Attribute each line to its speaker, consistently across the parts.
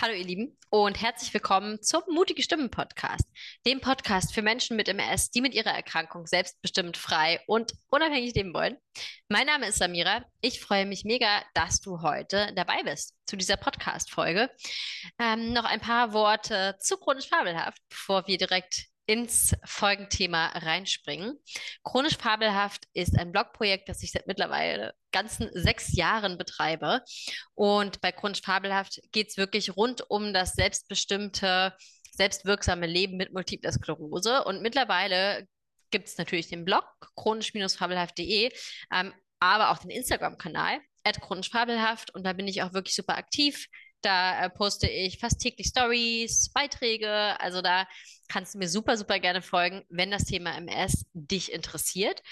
Speaker 1: Hallo ihr Lieben und herzlich willkommen zum Mutige Stimmen Podcast, dem Podcast für Menschen mit MS, die mit ihrer Erkrankung selbstbestimmt frei und unabhängig leben wollen. Mein Name ist Samira. Ich freue mich mega, dass du heute dabei bist zu dieser Podcast-Folge. Ähm, noch ein paar Worte zu chronisch fabelhaft, bevor wir direkt ins Folgenthema reinspringen. Chronisch Fabelhaft ist ein Blogprojekt, das ich seit mittlerweile ganzen sechs Jahren betreibe. Und bei Chronisch Fabelhaft geht es wirklich rund um das selbstbestimmte, selbstwirksame Leben mit Multipler Sklerose. Und mittlerweile gibt es natürlich den Blog chronisch-fabelhaft.de, ähm, aber auch den Instagram-Kanal chronisch fabelhaft und da bin ich auch wirklich super aktiv. Da äh, poste ich fast täglich Stories, Beiträge. Also da kannst du mir super, super gerne folgen, wenn das Thema MS dich interessiert.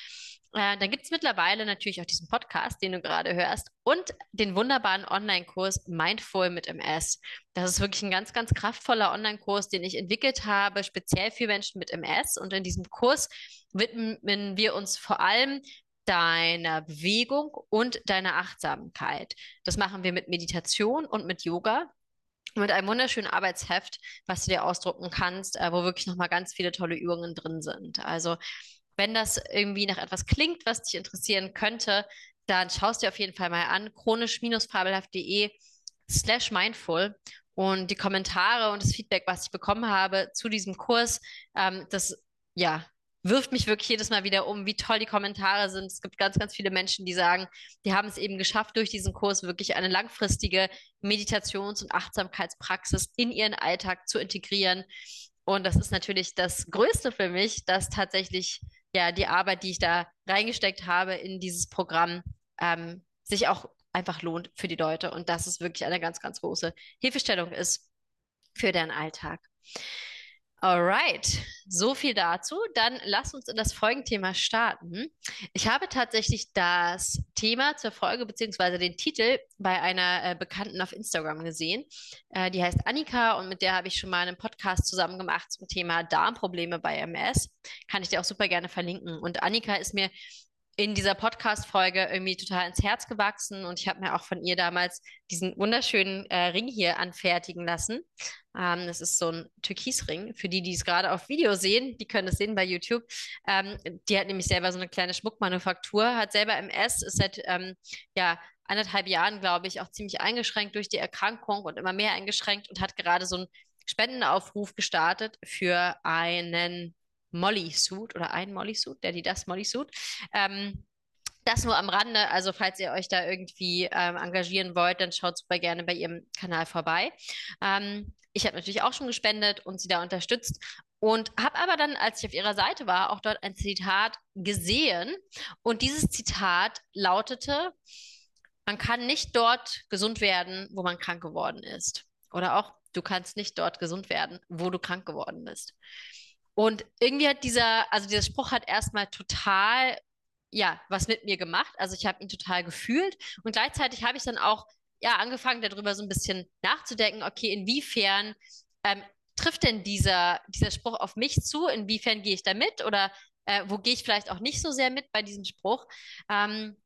Speaker 1: Äh, dann gibt es mittlerweile natürlich auch diesen Podcast, den du gerade hörst, und den wunderbaren Online-Kurs Mindful mit MS. Das ist wirklich ein ganz, ganz kraftvoller Online-Kurs, den ich entwickelt habe, speziell für Menschen mit MS. Und in diesem Kurs widmen wir uns vor allem deiner Bewegung und deiner Achtsamkeit. Das machen wir mit Meditation und mit Yoga. Mit einem wunderschönen Arbeitsheft, was du dir ausdrucken kannst, äh, wo wirklich nochmal ganz viele tolle Übungen drin sind. Also, wenn das irgendwie nach etwas klingt, was dich interessieren könnte, dann schaust dir auf jeden Fall mal an, chronisch-fabelhaft.de slash mindful und die Kommentare und das Feedback, was ich bekommen habe zu diesem Kurs, ähm, das ja, wirft mich wirklich jedes Mal wieder um, wie toll die Kommentare sind. Es gibt ganz, ganz viele Menschen, die sagen, die haben es eben geschafft, durch diesen Kurs wirklich eine langfristige Meditations- und Achtsamkeitspraxis in ihren Alltag zu integrieren. Und das ist natürlich das Größte für mich, dass tatsächlich ja die Arbeit, die ich da reingesteckt habe in dieses Programm, ähm, sich auch einfach lohnt für die Leute und dass es wirklich eine ganz, ganz große Hilfestellung ist für deren Alltag. Alright, so viel dazu. Dann lass uns in das Folgenthema starten. Ich habe tatsächlich das Thema zur Folge beziehungsweise den Titel bei einer äh, Bekannten auf Instagram gesehen. Äh, die heißt Annika und mit der habe ich schon mal einen Podcast zusammen gemacht zum Thema Darmprobleme bei MS. Kann ich dir auch super gerne verlinken. Und Annika ist mir in dieser Podcast-Folge irgendwie total ins Herz gewachsen und ich habe mir auch von ihr damals diesen wunderschönen äh, Ring hier anfertigen lassen. Ähm, das ist so ein Türkisring. Für die, die es gerade auf Video sehen, die können es sehen bei YouTube. Ähm, die hat nämlich selber so eine kleine Schmuckmanufaktur, hat selber MS, ist seit ähm, ja, anderthalb Jahren, glaube ich, auch ziemlich eingeschränkt durch die Erkrankung und immer mehr eingeschränkt und hat gerade so einen Spendenaufruf gestartet für einen Molly-Suit oder ein Molly-Suit, der die das Molly-Suit. Ähm, das nur am Rande, also falls ihr euch da irgendwie ähm, engagieren wollt, dann schaut super gerne bei ihrem Kanal vorbei. Ähm, ich habe natürlich auch schon gespendet und sie da unterstützt und habe aber dann, als ich auf ihrer Seite war, auch dort ein Zitat gesehen und dieses Zitat lautete, man kann nicht dort gesund werden, wo man krank geworden ist. Oder auch, du kannst nicht dort gesund werden, wo du krank geworden bist. Und irgendwie hat dieser, also dieser Spruch hat erstmal total, ja, was mit mir gemacht. Also ich habe ihn total gefühlt und gleichzeitig habe ich dann auch, ja, angefangen darüber so ein bisschen nachzudenken, okay, inwiefern ähm, trifft denn dieser, dieser Spruch auf mich zu? Inwiefern gehe ich da mit oder äh, wo gehe ich vielleicht auch nicht so sehr mit bei diesem Spruch? Ähm,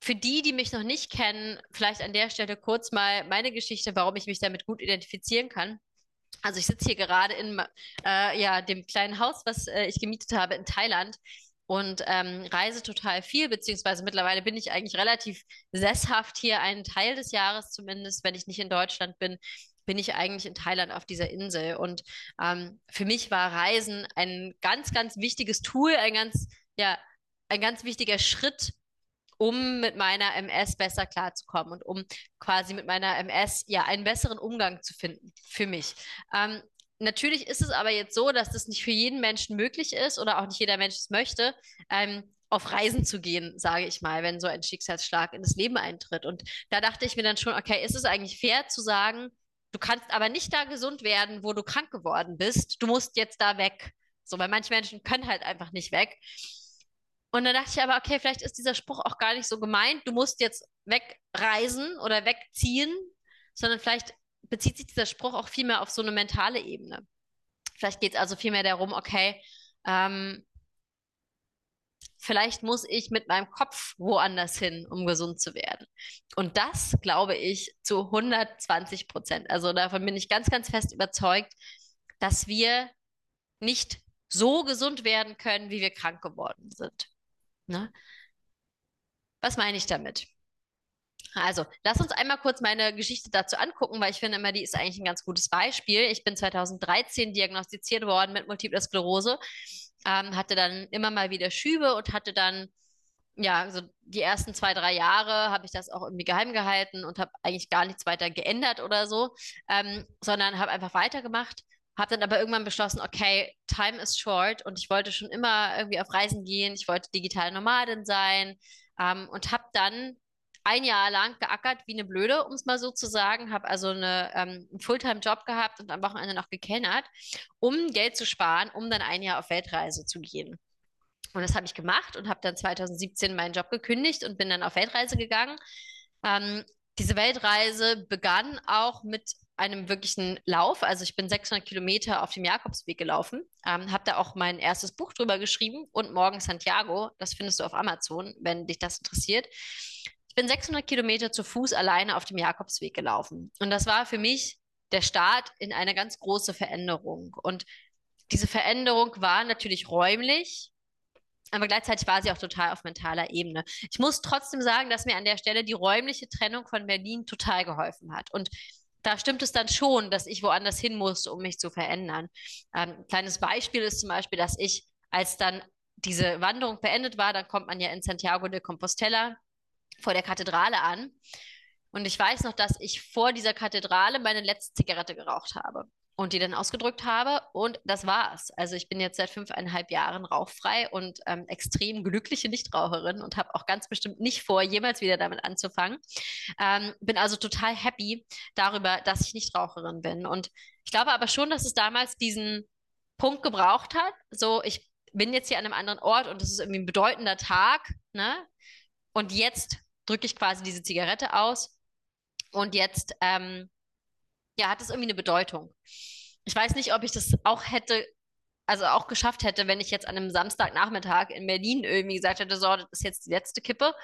Speaker 1: für die, die mich noch nicht kennen, vielleicht an der Stelle kurz mal meine Geschichte, warum ich mich damit gut identifizieren kann. Also ich sitze hier gerade in äh, ja, dem kleinen Haus, was äh, ich gemietet habe in Thailand und ähm, reise total viel, beziehungsweise mittlerweile bin ich eigentlich relativ sesshaft hier, einen Teil des Jahres zumindest, wenn ich nicht in Deutschland bin, bin ich eigentlich in Thailand auf dieser Insel. Und ähm, für mich war Reisen ein ganz, ganz wichtiges Tool, ein ganz, ja, ein ganz wichtiger Schritt, um mit meiner MS besser klarzukommen und um quasi mit meiner MS ja einen besseren Umgang zu finden für mich. Ähm, natürlich ist es aber jetzt so, dass das nicht für jeden Menschen möglich ist oder auch nicht jeder Mensch es möchte. Ähm, auf Reisen zu gehen, sage ich mal, wenn so ein Schicksalsschlag in das Leben eintritt. Und da dachte ich mir dann schon, okay, ist es eigentlich fair zu sagen, du kannst aber nicht da gesund werden, wo du krank geworden bist. Du musst jetzt da weg. So, weil manche Menschen können halt einfach nicht weg. Und dann dachte ich aber, okay, vielleicht ist dieser Spruch auch gar nicht so gemeint, du musst jetzt wegreisen oder wegziehen, sondern vielleicht bezieht sich dieser Spruch auch viel mehr auf so eine mentale Ebene. Vielleicht geht es also viel mehr darum, okay, ähm, vielleicht muss ich mit meinem Kopf woanders hin, um gesund zu werden. Und das glaube ich zu 120 Prozent. Also davon bin ich ganz, ganz fest überzeugt, dass wir nicht so gesund werden können, wie wir krank geworden sind. Ne? Was meine ich damit? Also, lass uns einmal kurz meine Geschichte dazu angucken, weil ich finde immer, die ist eigentlich ein ganz gutes Beispiel. Ich bin 2013 diagnostiziert worden mit Multiple Sklerose, ähm, hatte dann immer mal wieder Schübe und hatte dann, ja, so die ersten zwei, drei Jahre habe ich das auch irgendwie geheim gehalten und habe eigentlich gar nichts weiter geändert oder so, ähm, sondern habe einfach weitergemacht. Habe dann aber irgendwann beschlossen, okay, time is short und ich wollte schon immer irgendwie auf Reisen gehen, ich wollte digitale Nomadin sein ähm, und habe dann ein Jahr lang geackert wie eine Blöde, um es mal so zu sagen. Habe also eine, ähm, einen Fulltime-Job gehabt und am Wochenende noch gekennert, um Geld zu sparen, um dann ein Jahr auf Weltreise zu gehen. Und das habe ich gemacht und habe dann 2017 meinen Job gekündigt und bin dann auf Weltreise gegangen. Ähm, diese Weltreise begann auch mit einem wirklichen Lauf. Also ich bin 600 Kilometer auf dem Jakobsweg gelaufen, ähm, habe da auch mein erstes Buch drüber geschrieben und morgen Santiago. Das findest du auf Amazon, wenn dich das interessiert bin 600 Kilometer zu Fuß alleine auf dem Jakobsweg gelaufen. Und das war für mich der Start in eine ganz große Veränderung. Und diese Veränderung war natürlich räumlich, aber gleichzeitig war sie auch total auf mentaler Ebene. Ich muss trotzdem sagen, dass mir an der Stelle die räumliche Trennung von Berlin total geholfen hat. Und da stimmt es dann schon, dass ich woanders hin musste, um mich zu verändern. Ähm, ein kleines Beispiel ist zum Beispiel, dass ich, als dann diese Wanderung beendet war, dann kommt man ja in Santiago de Compostela vor der Kathedrale an. Und ich weiß noch, dass ich vor dieser Kathedrale meine letzte Zigarette geraucht habe und die dann ausgedrückt habe. Und das war's. Also ich bin jetzt seit fünfeinhalb Jahren rauchfrei und ähm, extrem glückliche Nichtraucherin und habe auch ganz bestimmt nicht vor, jemals wieder damit anzufangen. Ähm, bin also total happy darüber, dass ich Nichtraucherin bin. Und ich glaube aber schon, dass es damals diesen Punkt gebraucht hat. So, ich bin jetzt hier an einem anderen Ort und es ist irgendwie ein bedeutender Tag. Ne? Und jetzt drücke ich quasi diese Zigarette aus und jetzt ähm, ja, hat es irgendwie eine Bedeutung. Ich weiß nicht, ob ich das auch hätte, also auch geschafft hätte, wenn ich jetzt an einem Samstagnachmittag in Berlin irgendwie gesagt hätte, so, das ist jetzt die letzte Kippe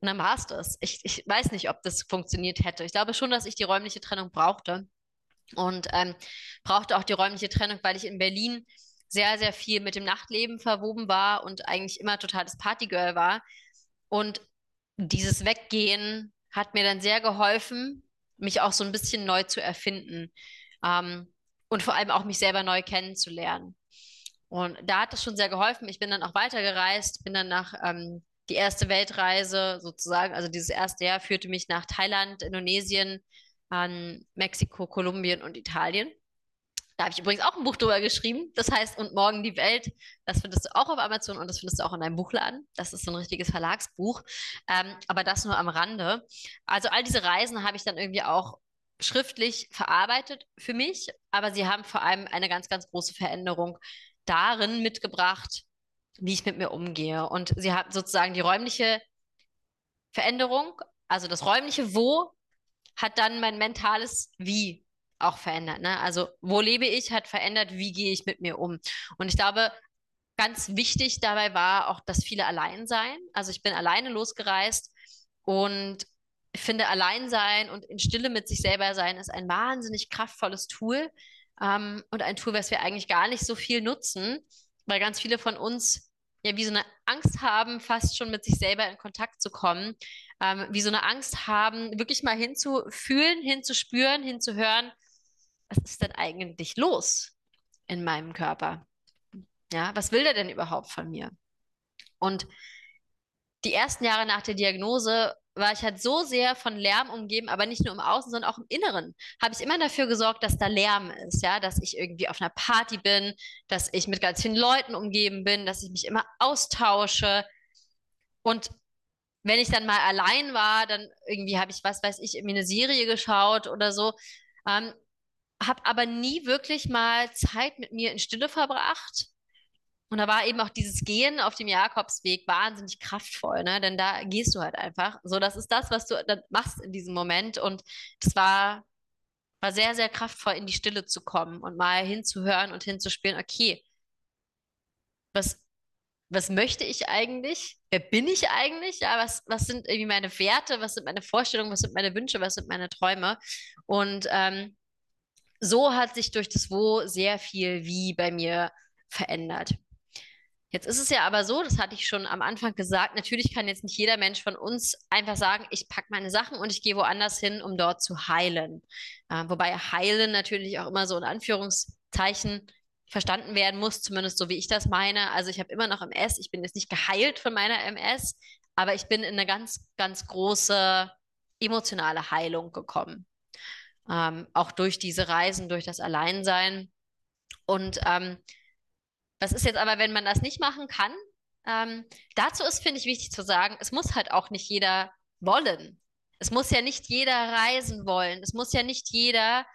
Speaker 1: und dann war es das. Ich, ich weiß nicht, ob das funktioniert hätte. Ich glaube schon, dass ich die räumliche Trennung brauchte und ähm, brauchte auch die räumliche Trennung, weil ich in Berlin sehr, sehr viel mit dem Nachtleben verwoben war und eigentlich immer totales Partygirl war. Und dieses Weggehen hat mir dann sehr geholfen, mich auch so ein bisschen neu zu erfinden ähm, und vor allem auch mich selber neu kennenzulernen. Und da hat es schon sehr geholfen. Ich bin dann auch weitergereist, bin dann nach ähm, die erste Weltreise sozusagen, also dieses erste Jahr führte mich nach Thailand, Indonesien, an Mexiko, Kolumbien und Italien. Da habe ich übrigens auch ein Buch drüber geschrieben. Das heißt, und morgen die Welt. Das findest du auch auf Amazon und das findest du auch in deinem Buchladen. Das ist so ein richtiges Verlagsbuch. Ähm, aber das nur am Rande. Also all diese Reisen habe ich dann irgendwie auch schriftlich verarbeitet für mich. Aber sie haben vor allem eine ganz, ganz große Veränderung darin mitgebracht, wie ich mit mir umgehe. Und sie hat sozusagen die räumliche Veränderung, also das räumliche Wo, hat dann mein mentales Wie auch verändert. Ne? Also wo lebe ich, hat verändert, wie gehe ich mit mir um. Und ich glaube, ganz wichtig dabei war auch das viele Alleinsein. Also ich bin alleine losgereist und ich finde, Alleinsein und in Stille mit sich selber sein ist ein wahnsinnig kraftvolles Tool ähm, und ein Tool, was wir eigentlich gar nicht so viel nutzen, weil ganz viele von uns ja wie so eine Angst haben, fast schon mit sich selber in Kontakt zu kommen, ähm, wie so eine Angst haben, wirklich mal hinzufühlen, hinzuspüren, hinzuhören, was ist denn eigentlich los in meinem Körper? Ja, was will der denn überhaupt von mir? Und die ersten Jahre nach der Diagnose war ich halt so sehr von Lärm umgeben, aber nicht nur im Außen, sondern auch im Inneren. Habe ich immer dafür gesorgt, dass da Lärm ist, ja, dass ich irgendwie auf einer Party bin, dass ich mit ganz vielen Leuten umgeben bin, dass ich mich immer austausche. Und wenn ich dann mal allein war, dann irgendwie habe ich, was weiß ich, irgendwie eine Serie geschaut oder so. Ähm, habe aber nie wirklich mal Zeit mit mir in Stille verbracht. Und da war eben auch dieses Gehen auf dem Jakobsweg wahnsinnig kraftvoll, ne? Denn da gehst du halt einfach. So, das ist das, was du dann machst in diesem Moment. Und das war, war sehr, sehr kraftvoll, in die Stille zu kommen und mal hinzuhören und hinzuspielen, okay, was, was möchte ich eigentlich? Wer bin ich eigentlich? Ja, was, was sind irgendwie meine Werte? Was sind meine Vorstellungen? Was sind meine Wünsche? Was sind meine Träume? Und ähm, so hat sich durch das Wo sehr viel Wie bei mir verändert. Jetzt ist es ja aber so, das hatte ich schon am Anfang gesagt, natürlich kann jetzt nicht jeder Mensch von uns einfach sagen, ich packe meine Sachen und ich gehe woanders hin, um dort zu heilen. Äh, wobei heilen natürlich auch immer so in Anführungszeichen verstanden werden muss, zumindest so wie ich das meine. Also ich habe immer noch MS, ich bin jetzt nicht geheilt von meiner MS, aber ich bin in eine ganz, ganz große emotionale Heilung gekommen. Ähm, auch durch diese Reisen, durch das Alleinsein. Und ähm, was ist jetzt aber, wenn man das nicht machen kann? Ähm, dazu ist, finde ich, wichtig zu sagen, es muss halt auch nicht jeder wollen. Es muss ja nicht jeder reisen wollen. Es muss ja nicht jeder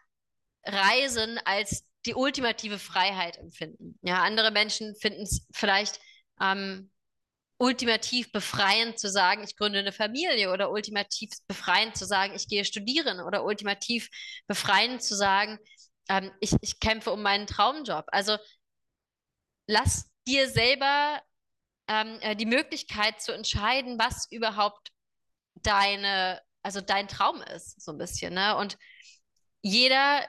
Speaker 1: reisen als die ultimative Freiheit empfinden. Ja, andere Menschen finden es vielleicht ähm, ultimativ befreiend zu sagen, ich gründe eine Familie oder ultimativ befreiend zu sagen, ich gehe studieren oder ultimativ befreiend zu sagen, ähm, ich, ich kämpfe um meinen Traumjob. Also lass dir selber ähm, äh, die Möglichkeit zu entscheiden, was überhaupt deine, also dein Traum ist, so ein bisschen. Ne? Und jeder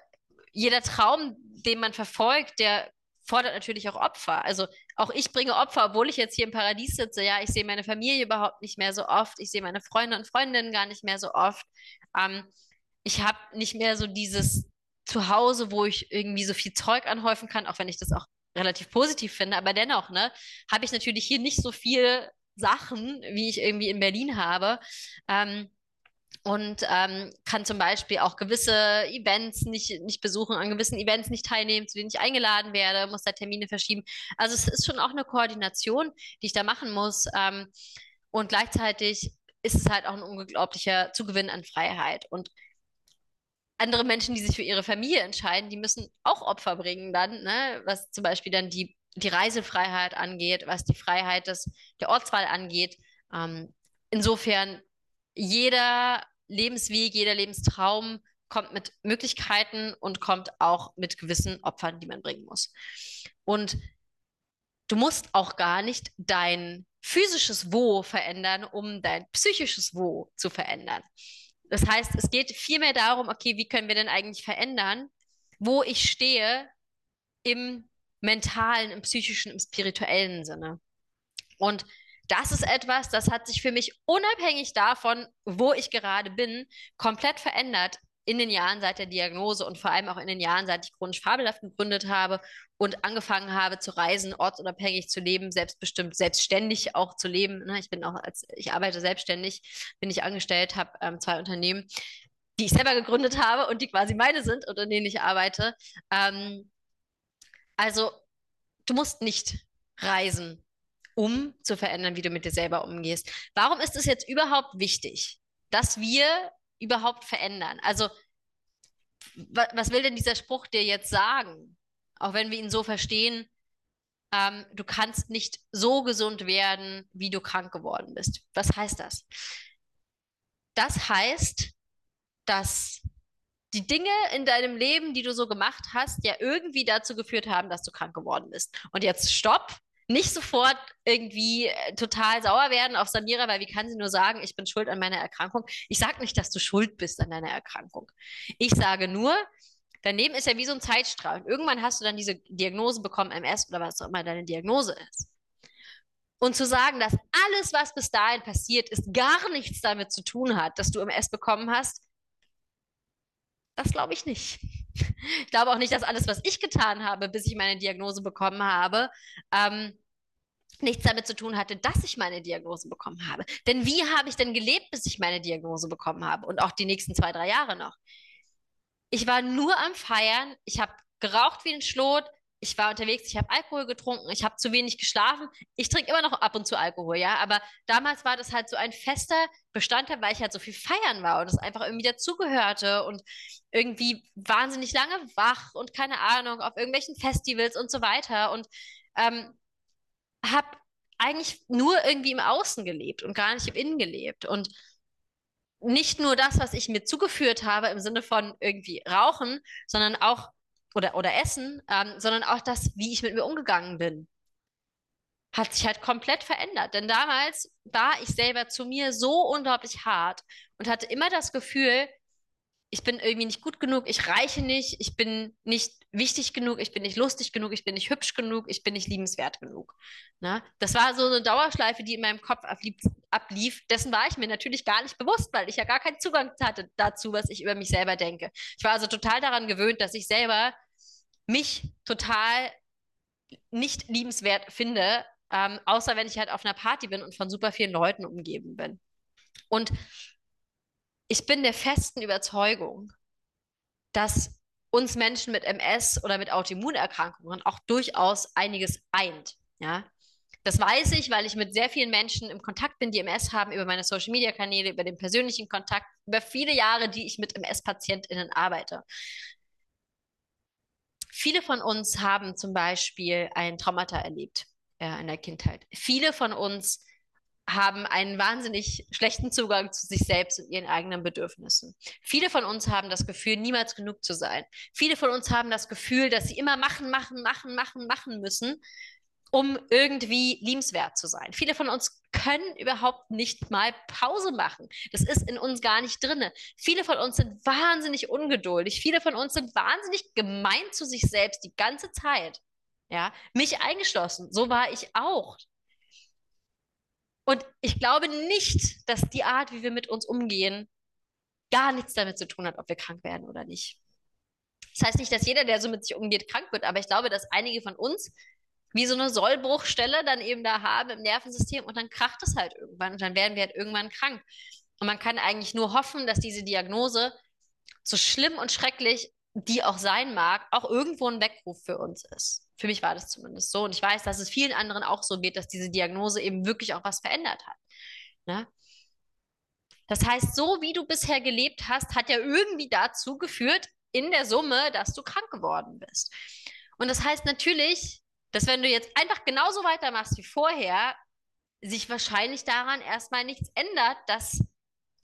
Speaker 1: jeder Traum, den man verfolgt, der fordert natürlich auch Opfer. Also auch ich bringe Opfer, obwohl ich jetzt hier im Paradies sitze. Ja, ich sehe meine Familie überhaupt nicht mehr so oft. Ich sehe meine Freunde und Freundinnen gar nicht mehr so oft. Ähm, ich habe nicht mehr so dieses Zuhause, wo ich irgendwie so viel Zeug anhäufen kann, auch wenn ich das auch relativ positiv finde. Aber dennoch, ne, habe ich natürlich hier nicht so viel Sachen, wie ich irgendwie in Berlin habe. Ähm, und ähm, kann zum Beispiel auch gewisse Events nicht, nicht besuchen, an gewissen Events nicht teilnehmen, zu denen ich eingeladen werde, muss da Termine verschieben. Also es ist schon auch eine Koordination, die ich da machen muss. Ähm, und gleichzeitig ist es halt auch ein unglaublicher Zugewinn an Freiheit. Und andere Menschen, die sich für ihre Familie entscheiden, die müssen auch Opfer bringen dann, ne? was zum Beispiel dann die, die Reisefreiheit angeht, was die Freiheit des, der Ortswahl angeht. Ähm, insofern jeder Lebensweg, jeder Lebenstraum kommt mit Möglichkeiten und kommt auch mit gewissen Opfern, die man bringen muss. Und du musst auch gar nicht dein physisches Wo verändern, um dein psychisches Wo zu verändern. Das heißt, es geht vielmehr darum, okay, wie können wir denn eigentlich verändern, wo ich stehe im mentalen, im psychischen, im spirituellen Sinne. Und das ist etwas, das hat sich für mich unabhängig davon, wo ich gerade bin, komplett verändert in den Jahren seit der Diagnose und vor allem auch in den Jahren, seit ich chronisch fabelhaft gegründet habe und angefangen habe zu reisen, ortsunabhängig zu leben, selbstbestimmt, selbstständig auch zu leben. Ne, ich bin auch als, ich arbeite selbstständig, bin ich angestellt, habe ähm, zwei Unternehmen, die ich selber gegründet habe und die quasi meine sind und in denen ich arbeite. Ähm, also du musst nicht reisen, um zu verändern, wie du mit dir selber umgehst. Warum ist es jetzt überhaupt wichtig, dass wir überhaupt verändern? Also, was will denn dieser Spruch dir jetzt sagen? Auch wenn wir ihn so verstehen, ähm, du kannst nicht so gesund werden, wie du krank geworden bist. Was heißt das? Das heißt, dass die Dinge in deinem Leben, die du so gemacht hast, ja irgendwie dazu geführt haben, dass du krank geworden bist. Und jetzt stopp, nicht sofort irgendwie äh, total sauer werden auf Samira, weil wie kann sie nur sagen, ich bin schuld an meiner Erkrankung? Ich sage nicht, dass du schuld bist an deiner Erkrankung. Ich sage nur, dein Leben ist ja wie so ein Zeitstrahl. Und irgendwann hast du dann diese Diagnose bekommen, MS oder was auch immer deine Diagnose ist. Und zu sagen, dass alles, was bis dahin passiert ist, gar nichts damit zu tun hat, dass du MS bekommen hast, das glaube ich nicht. Ich glaube auch nicht, dass alles, was ich getan habe, bis ich meine Diagnose bekommen habe, ähm, nichts damit zu tun hatte, dass ich meine Diagnose bekommen habe. Denn wie habe ich denn gelebt, bis ich meine Diagnose bekommen habe? Und auch die nächsten zwei, drei Jahre noch? Ich war nur am Feiern, ich habe geraucht wie ein Schlot, ich war unterwegs, ich habe Alkohol getrunken, ich habe zu wenig geschlafen. Ich trinke immer noch ab und zu Alkohol, ja, aber damals war das halt so ein fester Bestandteil, weil ich halt so viel feiern war und es einfach irgendwie dazugehörte und irgendwie wahnsinnig lange wach und keine Ahnung, auf irgendwelchen Festivals und so weiter. Und ähm, habe eigentlich nur irgendwie im Außen gelebt und gar nicht im Innen gelebt und nicht nur das, was ich mir zugeführt habe im Sinne von irgendwie rauchen, sondern auch oder, oder Essen, ähm, sondern auch das, wie ich mit mir umgegangen bin. hat sich halt komplett verändert. Denn damals war ich selber zu mir so unglaublich hart und hatte immer das Gefühl, ich bin irgendwie nicht gut genug, ich reiche nicht, ich bin nicht wichtig genug, ich bin nicht lustig genug, ich bin nicht hübsch genug, ich bin nicht liebenswert genug. Ne? Das war so eine Dauerschleife, die in meinem Kopf ablief, ablief. Dessen war ich mir natürlich gar nicht bewusst, weil ich ja gar keinen Zugang hatte dazu, was ich über mich selber denke. Ich war also total daran gewöhnt, dass ich selber mich total nicht liebenswert finde, ähm, außer wenn ich halt auf einer Party bin und von super vielen Leuten umgeben bin. Und ich bin der festen Überzeugung, dass uns Menschen mit MS oder mit Autoimmunerkrankungen auch durchaus einiges eint. Ja? Das weiß ich, weil ich mit sehr vielen Menschen im Kontakt bin, die MS haben, über meine Social-Media-Kanäle, über den persönlichen Kontakt, über viele Jahre, die ich mit MS-PatientInnen arbeite. Viele von uns haben zum Beispiel ein Traumata erlebt äh, in der Kindheit. Viele von uns haben einen wahnsinnig schlechten Zugang zu sich selbst und ihren eigenen Bedürfnissen. Viele von uns haben das Gefühl, niemals genug zu sein. Viele von uns haben das Gefühl, dass sie immer machen, machen, machen, machen, machen müssen, um irgendwie liebenswert zu sein. Viele von uns können überhaupt nicht mal Pause machen. Das ist in uns gar nicht drin. Viele von uns sind wahnsinnig ungeduldig. Viele von uns sind wahnsinnig gemein zu sich selbst die ganze Zeit. Ja, mich eingeschlossen. So war ich auch. Und ich glaube nicht, dass die Art, wie wir mit uns umgehen, gar nichts damit zu tun hat, ob wir krank werden oder nicht. Das heißt nicht, dass jeder, der so mit sich umgeht, krank wird, aber ich glaube, dass einige von uns wie so eine Sollbruchstelle dann eben da haben im Nervensystem und dann kracht es halt irgendwann und dann werden wir halt irgendwann krank. Und man kann eigentlich nur hoffen, dass diese Diagnose, so schlimm und schrecklich die auch sein mag, auch irgendwo ein Weckruf für uns ist. Für mich war das zumindest so. Und ich weiß, dass es vielen anderen auch so geht, dass diese Diagnose eben wirklich auch was verändert hat. Ne? Das heißt, so wie du bisher gelebt hast, hat ja irgendwie dazu geführt, in der Summe, dass du krank geworden bist. Und das heißt natürlich, dass wenn du jetzt einfach genauso weitermachst wie vorher, sich wahrscheinlich daran erstmal nichts ändert, dass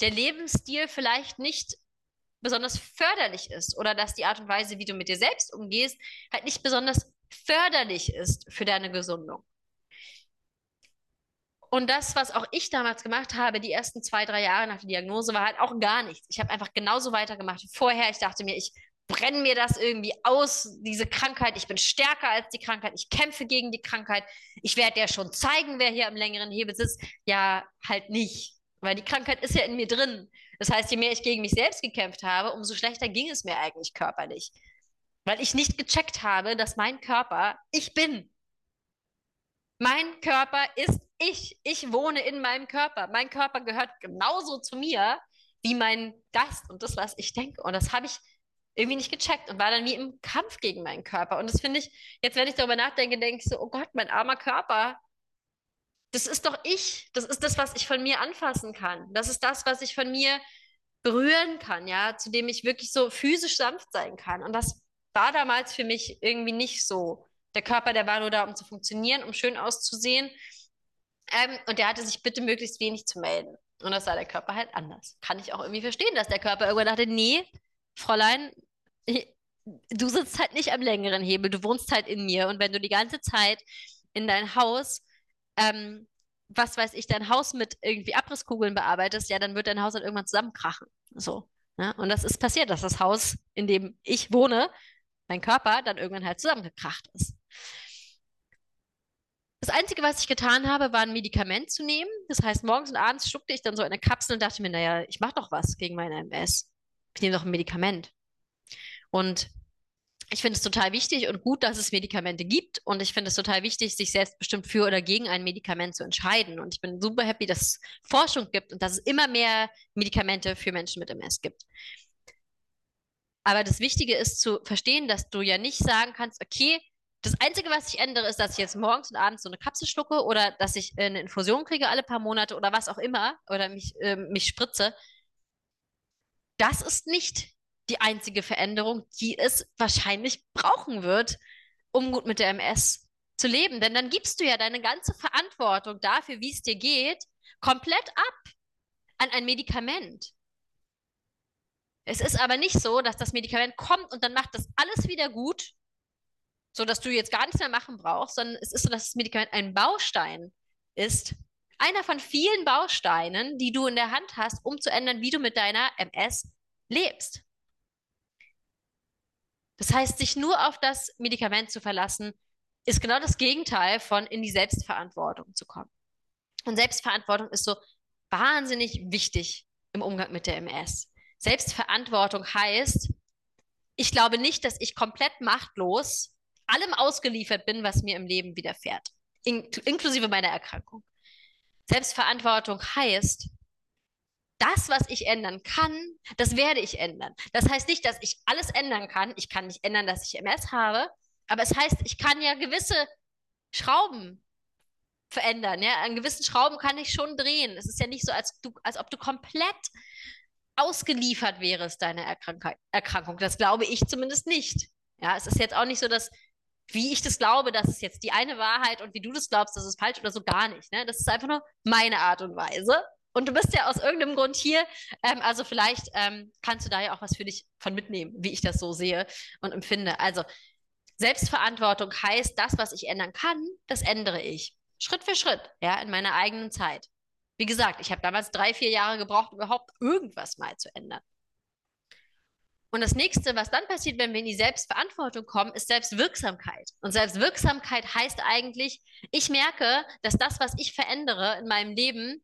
Speaker 1: der Lebensstil vielleicht nicht besonders förderlich ist oder dass die Art und Weise, wie du mit dir selbst umgehst, halt nicht besonders förderlich ist für deine Gesundung. Und das, was auch ich damals gemacht habe, die ersten zwei, drei Jahre nach der Diagnose, war halt auch gar nichts. Ich habe einfach genauso weitergemacht wie vorher. Ich dachte mir, ich brenne mir das irgendwie aus, diese Krankheit. Ich bin stärker als die Krankheit. Ich kämpfe gegen die Krankheit. Ich werde ja schon zeigen, wer hier am längeren Hebel sitzt. Ja, halt nicht. Weil die Krankheit ist ja in mir drin. Das heißt, je mehr ich gegen mich selbst gekämpft habe, umso schlechter ging es mir eigentlich körperlich. Weil ich nicht gecheckt habe, dass mein Körper ich bin. Mein Körper ist ich. Ich wohne in meinem Körper. Mein Körper gehört genauso zu mir wie mein Geist und das, was ich denke. Und das habe ich irgendwie nicht gecheckt und war dann wie im Kampf gegen meinen Körper. Und das finde ich, jetzt wenn ich darüber nachdenke, denke ich so, oh Gott, mein armer Körper, das ist doch ich. Das ist das, was ich von mir anfassen kann. Das ist das, was ich von mir berühren kann, ja, zu dem ich wirklich so physisch sanft sein kann. Und das war damals für mich irgendwie nicht so. Der Körper, der war nur da, um zu funktionieren, um schön auszusehen. Ähm, und der hatte sich bitte möglichst wenig zu melden. Und das sah der Körper halt anders. Kann ich auch irgendwie verstehen, dass der Körper irgendwann dachte, nee, Fräulein, du sitzt halt nicht am längeren Hebel, du wohnst halt in mir. Und wenn du die ganze Zeit in dein Haus, ähm, was weiß ich, dein Haus mit irgendwie Abrisskugeln bearbeitest, ja, dann wird dein Haus halt irgendwann zusammenkrachen. So. Ne? Und das ist passiert, dass das Haus, in dem ich wohne, mein Körper, dann irgendwann halt zusammengekracht ist. Das Einzige, was ich getan habe, war ein Medikament zu nehmen. Das heißt, morgens und abends schluckte ich dann so eine Kapsel und dachte mir, naja, ich mache doch was gegen meine MS. Ich nehme doch ein Medikament. Und ich finde es total wichtig und gut, dass es Medikamente gibt. Und ich finde es total wichtig, sich selbstbestimmt für oder gegen ein Medikament zu entscheiden. Und ich bin super happy, dass es Forschung gibt und dass es immer mehr Medikamente für Menschen mit MS gibt. Aber das Wichtige ist zu verstehen, dass du ja nicht sagen kannst, okay, das Einzige, was ich ändere, ist, dass ich jetzt morgens und abends so eine Kapsel schlucke oder dass ich eine Infusion kriege alle paar Monate oder was auch immer oder mich, äh, mich spritze. Das ist nicht die einzige Veränderung, die es wahrscheinlich brauchen wird, um gut mit der MS zu leben. Denn dann gibst du ja deine ganze Verantwortung dafür, wie es dir geht, komplett ab an ein Medikament. Es ist aber nicht so, dass das Medikament kommt und dann macht das alles wieder gut, so dass du jetzt gar nichts mehr machen brauchst, sondern es ist so, dass das Medikament ein Baustein ist, einer von vielen Bausteinen, die du in der Hand hast, um zu ändern, wie du mit deiner MS lebst. Das heißt, sich nur auf das Medikament zu verlassen, ist genau das Gegenteil von in die Selbstverantwortung zu kommen. Und Selbstverantwortung ist so wahnsinnig wichtig im Umgang mit der MS. Selbstverantwortung heißt, ich glaube nicht, dass ich komplett machtlos allem ausgeliefert bin, was mir im Leben widerfährt, in inklusive meiner Erkrankung. Selbstverantwortung heißt, das, was ich ändern kann, das werde ich ändern. Das heißt nicht, dass ich alles ändern kann. Ich kann nicht ändern, dass ich MS habe, aber es heißt, ich kann ja gewisse Schrauben verändern. Ja? An gewissen Schrauben kann ich schon drehen. Es ist ja nicht so, als, du, als ob du komplett ausgeliefert wärst, deine Erkrank Erkrankung. Das glaube ich zumindest nicht. Ja, es ist jetzt auch nicht so, dass, wie ich das glaube, das ist jetzt die eine Wahrheit und wie du das glaubst, das ist falsch oder so gar nicht. Ne? Das ist einfach nur meine Art und Weise. Und du bist ja aus irgendeinem Grund hier. Ähm, also vielleicht ähm, kannst du da ja auch was für dich von mitnehmen, wie ich das so sehe und empfinde. Also Selbstverantwortung heißt, das, was ich ändern kann, das ändere ich. Schritt für Schritt, ja, in meiner eigenen Zeit. Wie gesagt, ich habe damals drei, vier Jahre gebraucht, überhaupt irgendwas mal zu ändern. Und das nächste, was dann passiert, wenn wir in die Selbstverantwortung kommen, ist Selbstwirksamkeit. Und Selbstwirksamkeit heißt eigentlich, ich merke, dass das, was ich verändere in meinem Leben,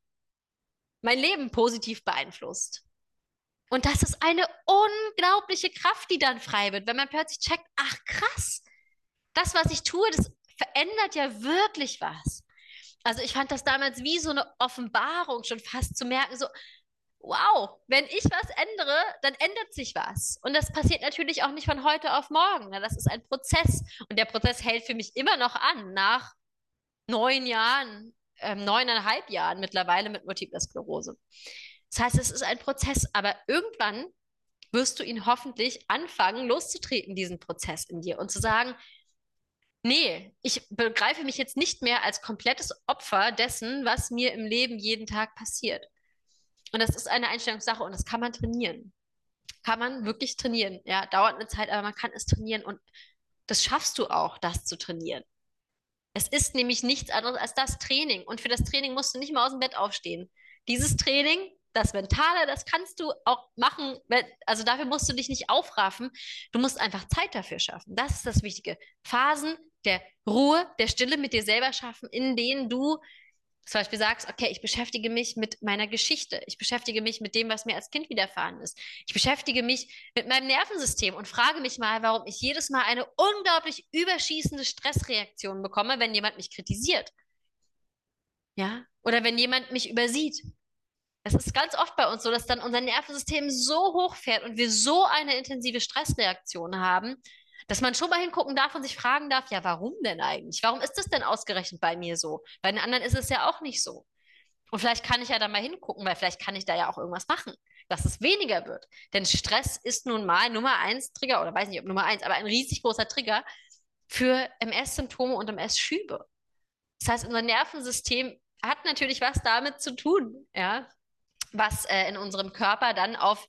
Speaker 1: mein Leben positiv beeinflusst. Und das ist eine unglaubliche Kraft, die dann frei wird, wenn man plötzlich checkt, ach krass, das, was ich tue, das verändert ja wirklich was. Also ich fand das damals wie so eine Offenbarung schon fast zu merken, so, wow, wenn ich was ändere, dann ändert sich was. Und das passiert natürlich auch nicht von heute auf morgen. Ne? Das ist ein Prozess. Und der Prozess hält für mich immer noch an, nach neun Jahren, ähm, neuneinhalb Jahren mittlerweile mit Multipler Sklerose. Das heißt, es ist ein Prozess, aber irgendwann wirst du ihn hoffentlich anfangen, loszutreten, diesen Prozess in dir und zu sagen, nee, ich begreife mich jetzt nicht mehr als komplettes Opfer dessen, was mir im Leben jeden Tag passiert. Und das ist eine Einstellungssache und das kann man trainieren. Kann man wirklich trainieren. Ja, dauert eine Zeit, aber man kann es trainieren und das schaffst du auch, das zu trainieren. Es ist nämlich nichts anderes als das Training. Und für das Training musst du nicht mal aus dem Bett aufstehen. Dieses Training das Mentale, das kannst du auch machen. Also dafür musst du dich nicht aufraffen. Du musst einfach Zeit dafür schaffen. Das ist das Wichtige. Phasen der Ruhe, der Stille mit dir selber schaffen, in denen du zum Beispiel sagst, okay, ich beschäftige mich mit meiner Geschichte, ich beschäftige mich mit dem, was mir als Kind widerfahren ist, ich beschäftige mich mit meinem Nervensystem und frage mich mal, warum ich jedes Mal eine unglaublich überschießende Stressreaktion bekomme, wenn jemand mich kritisiert. Ja, oder wenn jemand mich übersieht. Es ist ganz oft bei uns so, dass dann unser Nervensystem so hochfährt und wir so eine intensive Stressreaktion haben, dass man schon mal hingucken darf und sich fragen darf, ja, warum denn eigentlich? Warum ist das denn ausgerechnet bei mir so? Bei den anderen ist es ja auch nicht so. Und vielleicht kann ich ja da mal hingucken, weil vielleicht kann ich da ja auch irgendwas machen, dass es weniger wird. Denn Stress ist nun mal Nummer eins Trigger, oder weiß nicht, ob Nummer eins, aber ein riesig großer Trigger für MS-Symptome und MS-Schübe. Das heißt, unser Nervensystem hat natürlich was damit zu tun, ja was äh, in unserem Körper dann auf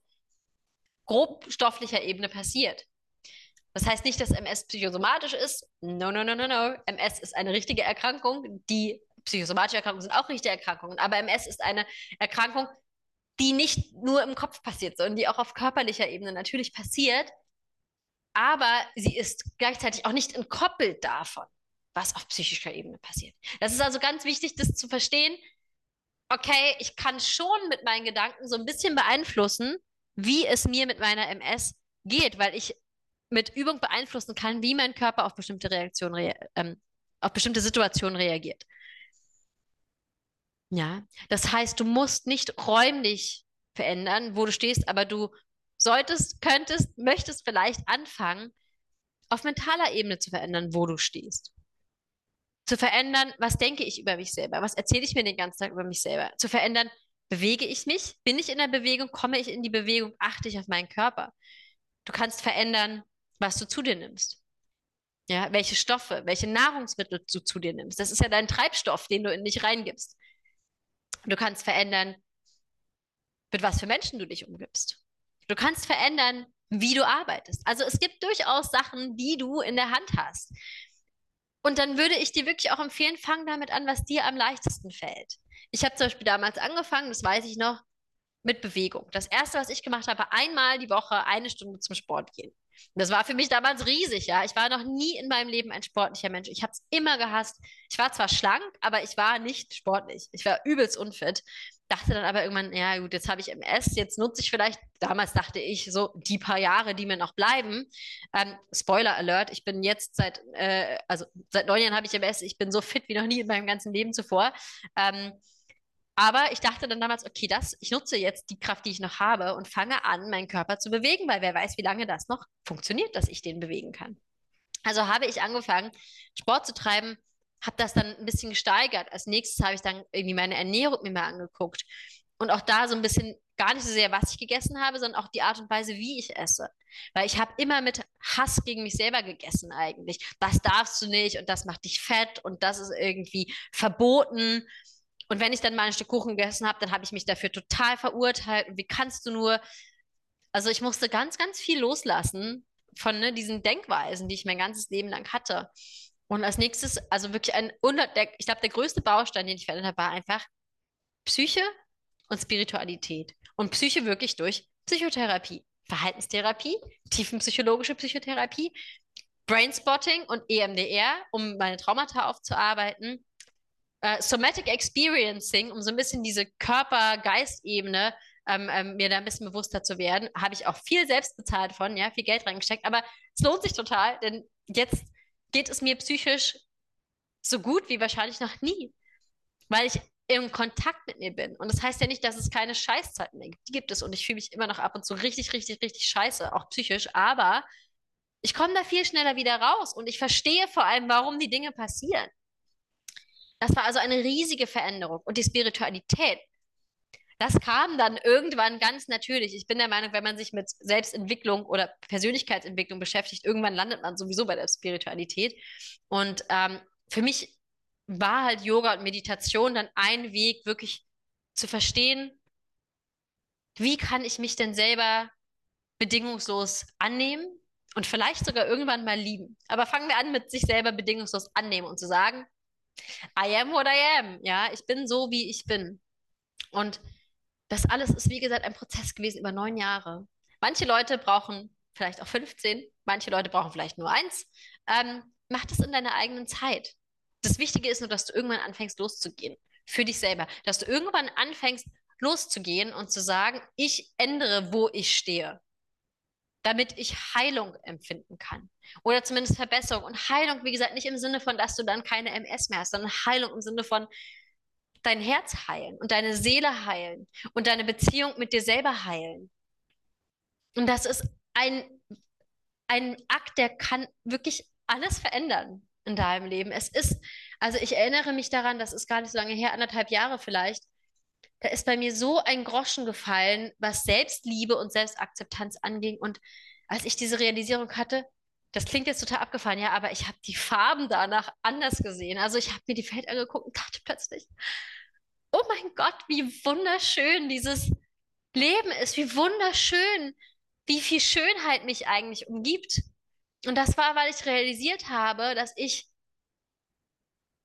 Speaker 1: grobstofflicher Ebene passiert. Das heißt nicht, dass MS psychosomatisch ist. No, no, no, no, no. MS ist eine richtige Erkrankung. Die psychosomatische Erkrankungen sind auch richtige Erkrankungen. Aber MS ist eine Erkrankung, die nicht nur im Kopf passiert, sondern die auch auf körperlicher Ebene natürlich passiert. Aber sie ist gleichzeitig auch nicht entkoppelt davon, was auf psychischer Ebene passiert. Das ist also ganz wichtig, das zu verstehen okay, ich kann schon mit meinen Gedanken so ein bisschen beeinflussen, wie es mir mit meiner MS geht, weil ich mit Übung beeinflussen kann, wie mein Körper auf bestimmte Reaktionen, rea ähm, auf bestimmte Situationen reagiert. Ja, das heißt, du musst nicht räumlich verändern, wo du stehst, aber du solltest, könntest, möchtest vielleicht anfangen, auf mentaler Ebene zu verändern, wo du stehst. Zu verändern, was denke ich über mich selber, was erzähle ich mir den ganzen Tag über mich selber, zu verändern, bewege ich mich, bin ich in der Bewegung, komme ich in die Bewegung, achte ich auf meinen Körper. Du kannst verändern, was du zu dir nimmst. Ja, welche Stoffe, welche Nahrungsmittel du zu dir nimmst. Das ist ja dein Treibstoff, den du in dich reingibst. Du kannst verändern, mit was für Menschen du dich umgibst. Du kannst verändern, wie du arbeitest. Also es gibt durchaus Sachen, die du in der Hand hast. Und dann würde ich dir wirklich auch empfehlen, fang damit an, was dir am leichtesten fällt. Ich habe zum Beispiel damals angefangen, das weiß ich noch, mit Bewegung. Das erste, was ich gemacht habe, einmal die Woche eine Stunde zum Sport gehen. Das war für mich damals riesig, ja. Ich war noch nie in meinem Leben ein sportlicher Mensch. Ich habe es immer gehasst. Ich war zwar schlank, aber ich war nicht sportlich. Ich war übelst unfit. Dachte dann aber irgendwann, ja gut, jetzt habe ich MS, jetzt nutze ich vielleicht, damals dachte ich, so die paar Jahre, die mir noch bleiben. Ähm, Spoiler Alert, ich bin jetzt seit, äh, also seit neun Jahren habe ich MS, ich bin so fit wie noch nie in meinem ganzen Leben zuvor. Ähm, aber ich dachte dann damals, okay, das, ich nutze jetzt die Kraft, die ich noch habe und fange an, meinen Körper zu bewegen, weil wer weiß, wie lange das noch funktioniert, dass ich den bewegen kann. Also habe ich angefangen, Sport zu treiben, habe das dann ein bisschen gesteigert. Als nächstes habe ich dann irgendwie meine Ernährung mir mal angeguckt und auch da so ein bisschen gar nicht so sehr, was ich gegessen habe, sondern auch die Art und Weise, wie ich esse. Weil ich habe immer mit Hass gegen mich selber gegessen eigentlich. Das darfst du nicht und das macht dich fett und das ist irgendwie verboten. Und wenn ich dann mal ein Stück Kuchen gegessen habe, dann habe ich mich dafür total verurteilt. Und wie kannst du nur? Also ich musste ganz, ganz viel loslassen von ne, diesen Denkweisen, die ich mein ganzes Leben lang hatte. Und als nächstes, also wirklich ein, ich glaube, der größte Baustein, den ich verändert habe, war einfach Psyche und Spiritualität. Und Psyche wirklich durch Psychotherapie, Verhaltenstherapie, tiefenpsychologische Psychotherapie, Brainspotting und EMDR, um meine Traumata aufzuarbeiten äh, Somatic Experiencing, um so ein bisschen diese Körper-Geist-Ebene ähm, ähm, mir da ein bisschen bewusster zu werden, habe ich auch viel selbst bezahlt von, ja, viel Geld reingesteckt. Aber es lohnt sich total, denn jetzt geht es mir psychisch so gut wie wahrscheinlich noch nie, weil ich im Kontakt mit mir bin. Und das heißt ja nicht, dass es keine Scheißzeiten mehr gibt. Die gibt es und ich fühle mich immer noch ab und zu richtig, richtig, richtig scheiße, auch psychisch. Aber ich komme da viel schneller wieder raus und ich verstehe vor allem, warum die Dinge passieren. Das war also eine riesige Veränderung. Und die Spiritualität, das kam dann irgendwann ganz natürlich. Ich bin der Meinung, wenn man sich mit Selbstentwicklung oder Persönlichkeitsentwicklung beschäftigt, irgendwann landet man sowieso bei der Spiritualität. Und ähm, für mich war halt Yoga und Meditation dann ein Weg, wirklich zu verstehen, wie kann ich mich denn selber bedingungslos annehmen und vielleicht sogar irgendwann mal lieben. Aber fangen wir an mit sich selber bedingungslos annehmen und zu sagen, I am what I am. Ja, ich bin so, wie ich bin. Und das alles ist, wie gesagt, ein Prozess gewesen über neun Jahre. Manche Leute brauchen vielleicht auch 15, manche Leute brauchen vielleicht nur eins. Ähm, mach das in deiner eigenen Zeit. Das Wichtige ist nur, dass du irgendwann anfängst loszugehen. Für dich selber. Dass du irgendwann anfängst loszugehen und zu sagen, ich ändere, wo ich stehe damit ich Heilung empfinden kann. Oder zumindest Verbesserung. Und Heilung, wie gesagt, nicht im Sinne von, dass du dann keine MS mehr hast, sondern Heilung im Sinne von dein Herz heilen und deine Seele heilen und deine Beziehung mit dir selber heilen. Und das ist ein, ein Akt, der kann wirklich alles verändern in deinem Leben. Es ist, also ich erinnere mich daran, das ist gar nicht so lange her, anderthalb Jahre vielleicht, da ist bei mir so ein Groschen gefallen, was Selbstliebe und Selbstakzeptanz anging. Und als ich diese Realisierung hatte, das klingt jetzt total abgefallen, ja, aber ich habe die Farben danach anders gesehen. Also ich habe mir die Feld angeguckt und dachte plötzlich, oh mein Gott, wie wunderschön dieses Leben ist, wie wunderschön, wie viel Schönheit mich eigentlich umgibt. Und das war, weil ich realisiert habe, dass ich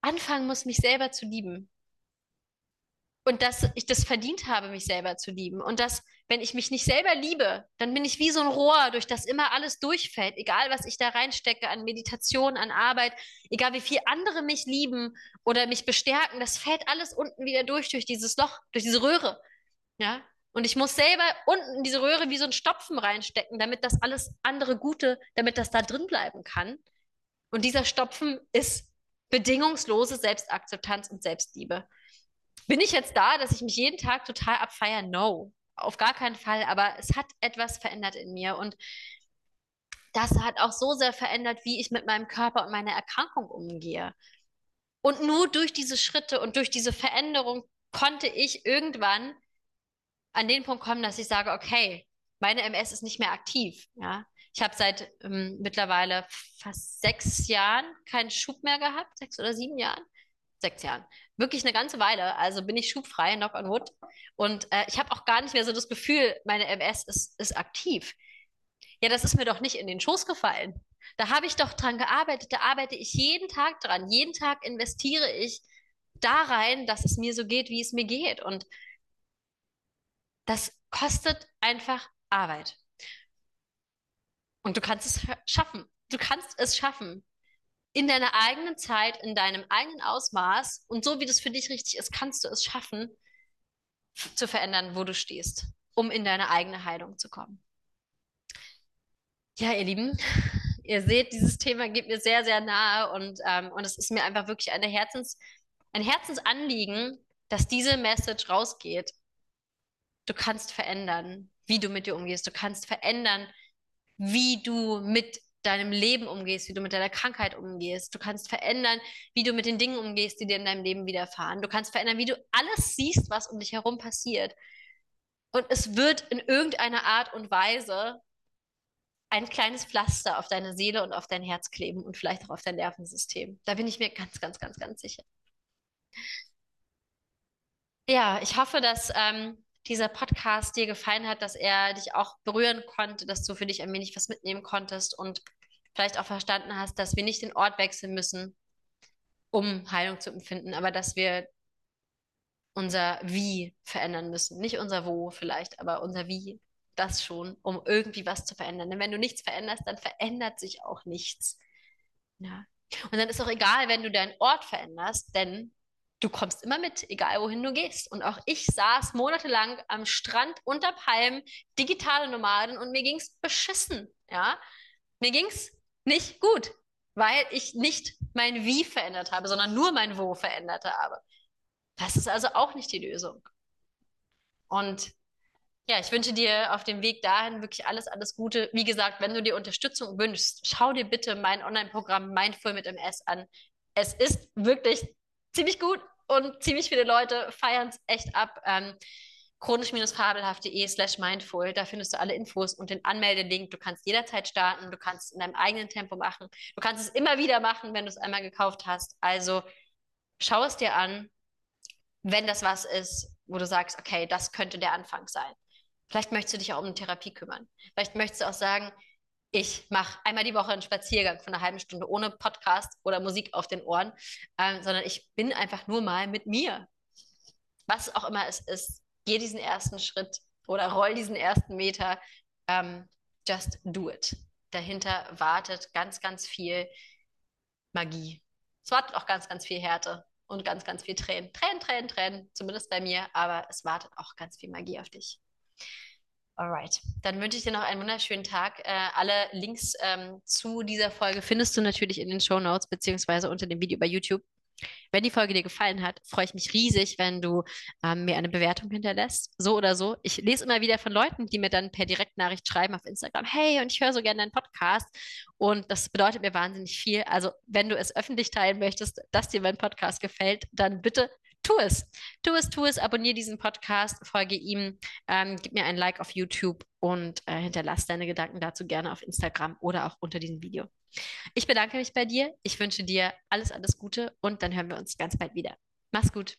Speaker 1: anfangen muss, mich selber zu lieben und dass ich das verdient habe, mich selber zu lieben. Und dass, wenn ich mich nicht selber liebe, dann bin ich wie so ein Rohr, durch das immer alles durchfällt. Egal, was ich da reinstecke an Meditation, an Arbeit, egal wie viel andere mich lieben oder mich bestärken, das fällt alles unten wieder durch, durch dieses Loch, durch diese Röhre. Ja. Und ich muss selber unten in diese Röhre wie so ein Stopfen reinstecken, damit das alles andere Gute, damit das da drin bleiben kann. Und dieser Stopfen ist bedingungslose Selbstakzeptanz und Selbstliebe. Bin ich jetzt da, dass ich mich jeden Tag total abfeiere? No, auf gar keinen Fall. Aber es hat etwas verändert in mir und das hat auch so sehr verändert, wie ich mit meinem Körper und meiner Erkrankung umgehe. Und nur durch diese Schritte und durch diese Veränderung konnte ich irgendwann an den Punkt kommen, dass ich sage, okay, meine MS ist nicht mehr aktiv. Ja, ich habe seit ähm, mittlerweile fast sechs Jahren keinen Schub mehr gehabt, sechs oder sieben Jahren sechs Jahren. Wirklich eine ganze Weile. Also bin ich schubfrei, knock on wood. Und äh, ich habe auch gar nicht mehr so das Gefühl, meine MS ist, ist aktiv. Ja, das ist mir doch nicht in den Schoß gefallen. Da habe ich doch dran gearbeitet, da arbeite ich jeden Tag dran. Jeden Tag investiere ich da rein, dass es mir so geht, wie es mir geht. Und das kostet einfach Arbeit. Und du kannst es schaffen. Du kannst es schaffen. In deiner eigenen Zeit, in deinem eigenen Ausmaß und so wie das für dich richtig ist, kannst du es schaffen, zu verändern, wo du stehst, um in deine eigene Heilung zu kommen. Ja, ihr Lieben, ihr seht, dieses Thema geht mir sehr, sehr nahe und, ähm, und es ist mir einfach wirklich eine Herzens, ein Herzensanliegen, dass diese Message rausgeht. Du kannst verändern, wie du mit dir umgehst. Du kannst verändern, wie du mit deinem Leben umgehst, wie du mit deiner Krankheit umgehst. Du kannst verändern, wie du mit den Dingen umgehst, die dir in deinem Leben widerfahren. Du kannst verändern, wie du alles siehst, was um dich herum passiert. Und es wird in irgendeiner Art und Weise ein kleines Pflaster auf deine Seele und auf dein Herz kleben und vielleicht auch auf dein Nervensystem. Da bin ich mir ganz, ganz, ganz, ganz sicher. Ja, ich hoffe, dass ähm, dieser Podcast dir gefallen hat, dass er dich auch berühren konnte, dass du für dich ein wenig was mitnehmen konntest und vielleicht auch verstanden hast, dass wir nicht den Ort wechseln müssen, um Heilung zu empfinden, aber dass wir unser Wie verändern müssen. Nicht unser Wo vielleicht, aber unser Wie, das schon, um irgendwie was zu verändern. Denn wenn du nichts veränderst, dann verändert sich auch nichts. Ja. Und dann ist auch egal, wenn du deinen Ort veränderst, denn du kommst immer mit, egal wohin du gehst. Und auch ich saß monatelang am Strand unter Palmen, digitale Nomaden, und mir ging es beschissen. Ja? Mir es nicht gut, weil ich nicht mein Wie verändert habe, sondern nur mein Wo verändert habe. Das ist also auch nicht die Lösung. Und ja, ich wünsche dir auf dem Weg dahin wirklich alles, alles Gute. Wie gesagt, wenn du dir Unterstützung wünschst, schau dir bitte mein Online-Programm Mindful mit MS an. Es ist wirklich ziemlich gut und ziemlich viele Leute feiern es echt ab. Ähm, chronisch-fabelhaft.de slash mindful, da findest du alle Infos und den Anmeldelink. Du kannst jederzeit starten, du kannst es in deinem eigenen Tempo machen. Du kannst es immer wieder machen, wenn du es einmal gekauft hast. Also schau es dir an, wenn das was ist, wo du sagst, okay, das könnte der Anfang sein. Vielleicht möchtest du dich auch um eine Therapie kümmern. Vielleicht möchtest du auch sagen, ich mache einmal die Woche einen Spaziergang von einer halben Stunde ohne Podcast oder Musik auf den Ohren, ähm, sondern ich bin einfach nur mal mit mir. Was auch immer es ist, geh diesen ersten Schritt oder roll diesen ersten Meter. Ähm, just do it. Dahinter wartet ganz, ganz viel Magie. Es wartet auch ganz, ganz viel Härte und ganz, ganz viel Tränen. Tränen, Tränen, Tränen, zumindest bei mir, aber es wartet auch ganz viel Magie auf dich. Alright, dann wünsche ich dir noch einen wunderschönen Tag. Äh, alle Links ähm, zu dieser Folge findest du natürlich in den Show Notes beziehungsweise unter dem Video bei YouTube. Wenn die Folge dir gefallen hat, freue ich mich riesig, wenn du ähm, mir eine Bewertung hinterlässt. So oder so. Ich lese immer wieder von Leuten, die mir dann per Direktnachricht schreiben auf Instagram, hey, und ich höre so gerne deinen Podcast. Und das bedeutet mir wahnsinnig viel. Also, wenn du es öffentlich teilen möchtest, dass dir mein Podcast gefällt, dann bitte tu es. Tu es, tu es, abonniere diesen Podcast, folge ihm, ähm, gib mir ein Like auf YouTube und äh, hinterlass deine Gedanken dazu gerne auf Instagram oder auch unter diesem Video. Ich bedanke mich bei dir. Ich wünsche dir alles, alles Gute und dann hören wir uns ganz bald wieder. Mach's gut.